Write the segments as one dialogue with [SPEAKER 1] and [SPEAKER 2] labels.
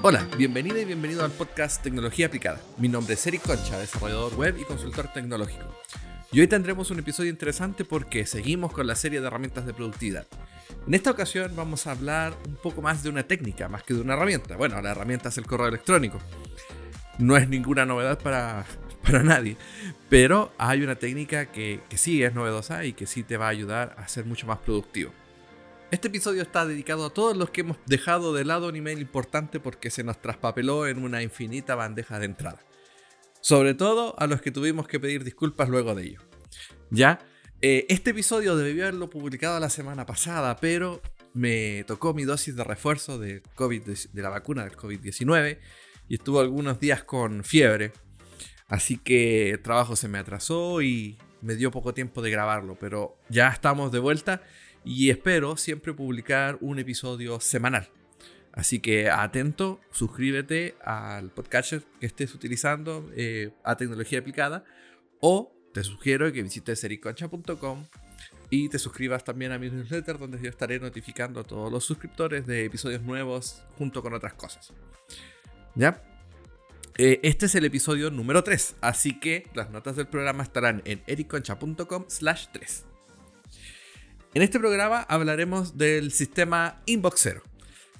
[SPEAKER 1] Hola, bienvenida y bienvenido al podcast Tecnología Aplicada. Mi nombre es Eric Concha, desarrollador web y consultor tecnológico. Y hoy tendremos un episodio interesante porque seguimos con la serie de herramientas de productividad. En esta ocasión vamos a hablar un poco más de una técnica, más que de una herramienta. Bueno, la herramienta es el correo electrónico. No es ninguna novedad para, para nadie, pero hay una técnica que, que sí es novedosa y que sí te va a ayudar a ser mucho más productivo. Este episodio está dedicado a todos los que hemos dejado de lado un email importante porque se nos traspapeló en una infinita bandeja de entrada. Sobre todo a los que tuvimos que pedir disculpas luego de ello. Ya, eh, este episodio debió haberlo publicado la semana pasada, pero me tocó mi dosis de refuerzo de, COVID, de la vacuna del COVID-19 y estuvo algunos días con fiebre. Así que el trabajo se me atrasó y me dio poco tiempo de grabarlo, pero ya estamos de vuelta y espero siempre publicar un episodio semanal. Así que atento, suscríbete al podcast que estés utilizando eh, a tecnología aplicada o te sugiero que visites ericoncha.com y te suscribas también a mi newsletter donde yo estaré notificando a todos los suscriptores de episodios nuevos junto con otras cosas. ¿Ya? Eh, este es el episodio número 3, así que las notas del programa estarán en ericoncha.com slash 3. En este programa hablaremos del sistema Inboxero,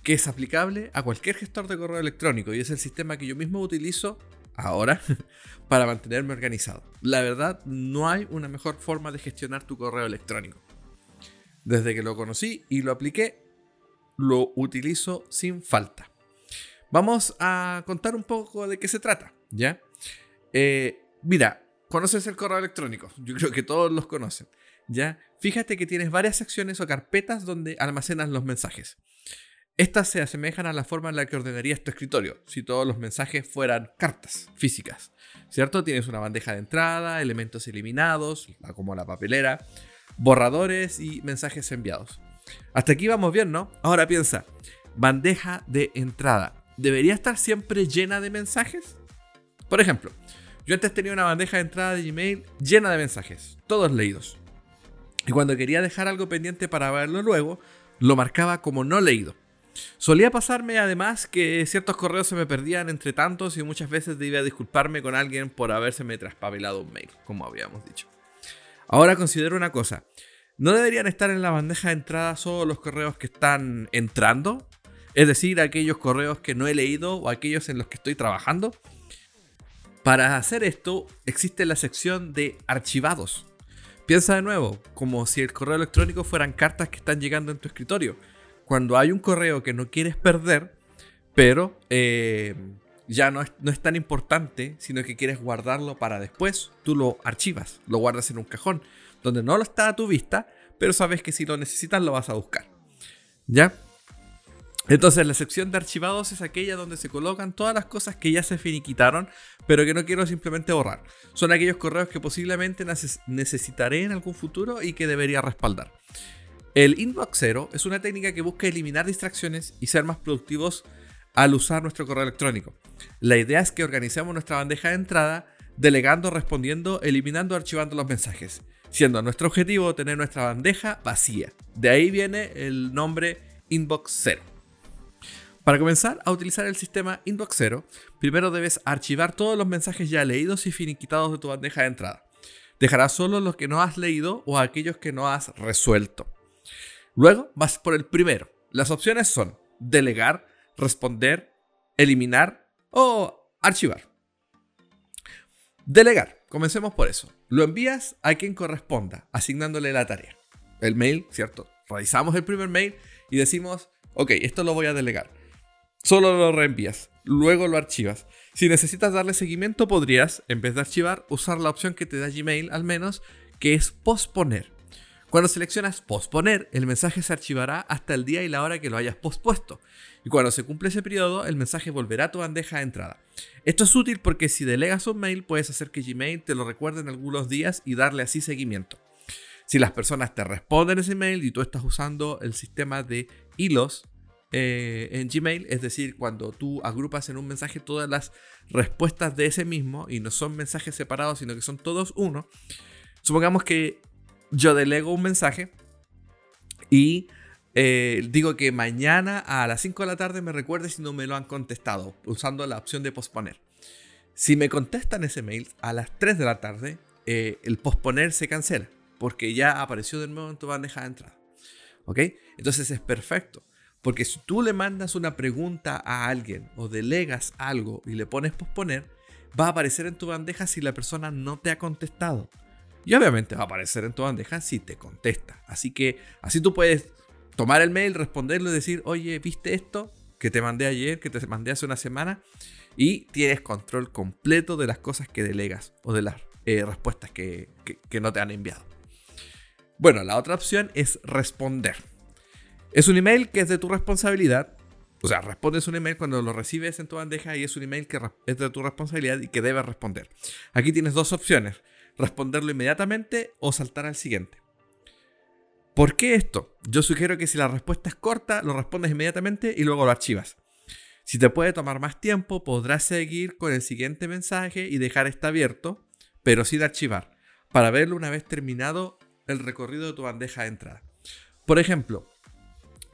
[SPEAKER 1] que es aplicable a cualquier gestor de correo electrónico y es el sistema que yo mismo utilizo ahora para mantenerme organizado. La verdad, no hay una mejor forma de gestionar tu correo electrónico. Desde que lo conocí y lo apliqué, lo utilizo sin falta. Vamos a contar un poco de qué se trata, ¿ya? Eh, mira, conoces el correo electrónico, yo creo que todos los conocen. ¿Ya? Fíjate que tienes varias secciones o carpetas donde almacenas los mensajes. Estas se asemejan a la forma en la que ordenarías tu escritorio, si todos los mensajes fueran cartas físicas, ¿cierto? Tienes una bandeja de entrada, elementos eliminados, como la papelera, borradores y mensajes enviados. Hasta aquí vamos bien, ¿no? Ahora piensa, bandeja de entrada, ¿debería estar siempre llena de mensajes? Por ejemplo, yo antes tenía una bandeja de entrada de Gmail llena de mensajes, todos leídos. Y cuando quería dejar algo pendiente para verlo luego, lo marcaba como no leído. Solía pasarme además que ciertos correos se me perdían entre tantos y muchas veces debía disculparme con alguien por habérseme traspapelado un mail, como habíamos dicho. Ahora considero una cosa, ¿no deberían estar en la bandeja de entrada solo los correos que están entrando? Es decir, aquellos correos que no he leído o aquellos en los que estoy trabajando. Para hacer esto existe la sección de archivados, Piensa de nuevo, como si el correo electrónico fueran cartas que están llegando en tu escritorio. Cuando hay un correo que no quieres perder, pero eh, ya no es, no es tan importante, sino que quieres guardarlo para después, tú lo archivas, lo guardas en un cajón, donde no lo está a tu vista, pero sabes que si lo necesitas lo vas a buscar. ¿Ya? Entonces la sección de archivados es aquella donde se colocan todas las cosas que ya se finiquitaron, pero que no quiero simplemente borrar. Son aquellos correos que posiblemente necesitaré en algún futuro y que debería respaldar. El inbox zero es una técnica que busca eliminar distracciones y ser más productivos al usar nuestro correo electrónico. La idea es que organicemos nuestra bandeja de entrada, delegando, respondiendo, eliminando, archivando los mensajes, siendo nuestro objetivo tener nuestra bandeja vacía. De ahí viene el nombre inbox zero. Para comenzar a utilizar el sistema Inbox Zero, primero debes archivar todos los mensajes ya leídos y finiquitados de tu bandeja de entrada. Dejarás solo los que no has leído o aquellos que no has resuelto. Luego vas por el primero. Las opciones son delegar, responder, eliminar o archivar. Delegar. Comencemos por eso. Lo envías a quien corresponda, asignándole la tarea. El mail, ¿cierto? Realizamos el primer mail y decimos, ok, esto lo voy a delegar. Solo lo reenvías, luego lo archivas. Si necesitas darle seguimiento, podrías, en vez de archivar, usar la opción que te da Gmail al menos, que es posponer. Cuando seleccionas posponer, el mensaje se archivará hasta el día y la hora que lo hayas pospuesto. Y cuando se cumple ese periodo, el mensaje volverá a tu bandeja de entrada. Esto es útil porque si delegas un mail, puedes hacer que Gmail te lo recuerde en algunos días y darle así seguimiento. Si las personas te responden ese mail y tú estás usando el sistema de hilos eh, en Gmail, es decir, cuando tú agrupas en un mensaje todas las respuestas de ese mismo y no son mensajes separados, sino que son todos uno. Supongamos que yo delego un mensaje y eh, digo que mañana a las 5 de la tarde me recuerde si no me lo han contestado, usando la opción de posponer. Si me contestan ese mail a las 3 de la tarde, eh, el posponer se cancela, porque ya apareció de nuevo en tu bandeja de entrada. ¿Ok? Entonces es perfecto. Porque si tú le mandas una pregunta a alguien o delegas algo y le pones posponer, va a aparecer en tu bandeja si la persona no te ha contestado. Y obviamente va a aparecer en tu bandeja si te contesta. Así que así tú puedes tomar el mail, responderlo y decir, oye, ¿viste esto? Que te mandé ayer, que te mandé hace una semana. Y tienes control completo de las cosas que delegas o de las eh, respuestas que, que no te han enviado. Bueno, la otra opción es responder. Es un email que es de tu responsabilidad. O sea, respondes un email cuando lo recibes en tu bandeja y es un email que es de tu responsabilidad y que debes responder. Aquí tienes dos opciones. Responderlo inmediatamente o saltar al siguiente. ¿Por qué esto? Yo sugiero que si la respuesta es corta, lo respondes inmediatamente y luego lo archivas. Si te puede tomar más tiempo, podrás seguir con el siguiente mensaje y dejar este abierto, pero sin archivar, para verlo una vez terminado el recorrido de tu bandeja de entrada. Por ejemplo,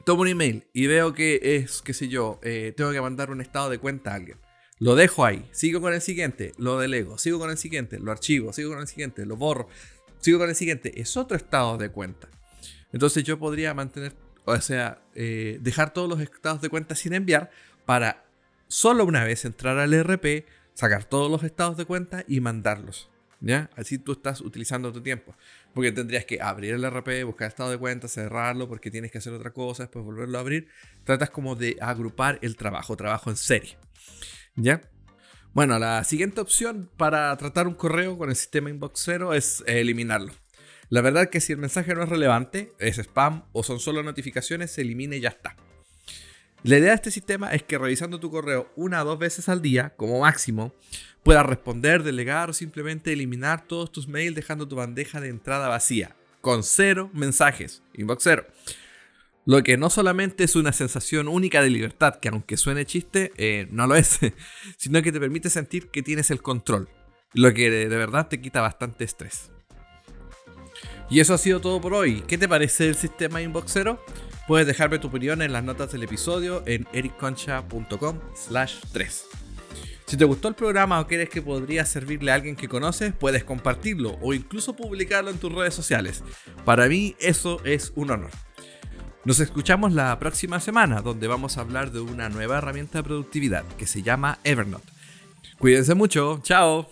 [SPEAKER 1] tomo un email y veo que es, qué sé yo, eh, tengo que mandar un estado de cuenta a alguien. Lo dejo ahí, sigo con el siguiente, lo delego, sigo con el siguiente, lo archivo, sigo con el siguiente, lo borro, sigo con el siguiente. Es otro estado de cuenta. Entonces yo podría mantener, o sea, eh, dejar todos los estados de cuenta sin enviar para solo una vez entrar al RP, sacar todos los estados de cuenta y mandarlos. Así tú estás utilizando tu tiempo. Porque tendrías que abrir el RP, buscar estado de cuenta, cerrarlo, porque tienes que hacer otra cosa, después volverlo a abrir. Tratas como de agrupar el trabajo, trabajo en serie. ¿Ya? Bueno, la siguiente opción para tratar un correo con el sistema Inbox 0 es eliminarlo. La verdad que si el mensaje no es relevante, es spam o son solo notificaciones, se elimina y ya está. La idea de este sistema es que revisando tu correo una o dos veces al día, como máximo, puedas responder, delegar o simplemente eliminar todos tus mails dejando tu bandeja de entrada vacía, con cero mensajes, inbox cero. Lo que no solamente es una sensación única de libertad, que aunque suene chiste, eh, no lo es, sino que te permite sentir que tienes el control, lo que de verdad te quita bastante estrés. Y eso ha sido todo por hoy. ¿Qué te parece el sistema Inboxero? Puedes dejarme tu opinión en las notas del episodio en ericconcha.com slash 3. Si te gustó el programa o quieres que podría servirle a alguien que conoces, puedes compartirlo o incluso publicarlo en tus redes sociales. Para mí eso es un honor. Nos escuchamos la próxima semana donde vamos a hablar de una nueva herramienta de productividad que se llama Evernote. Cuídense mucho, chao.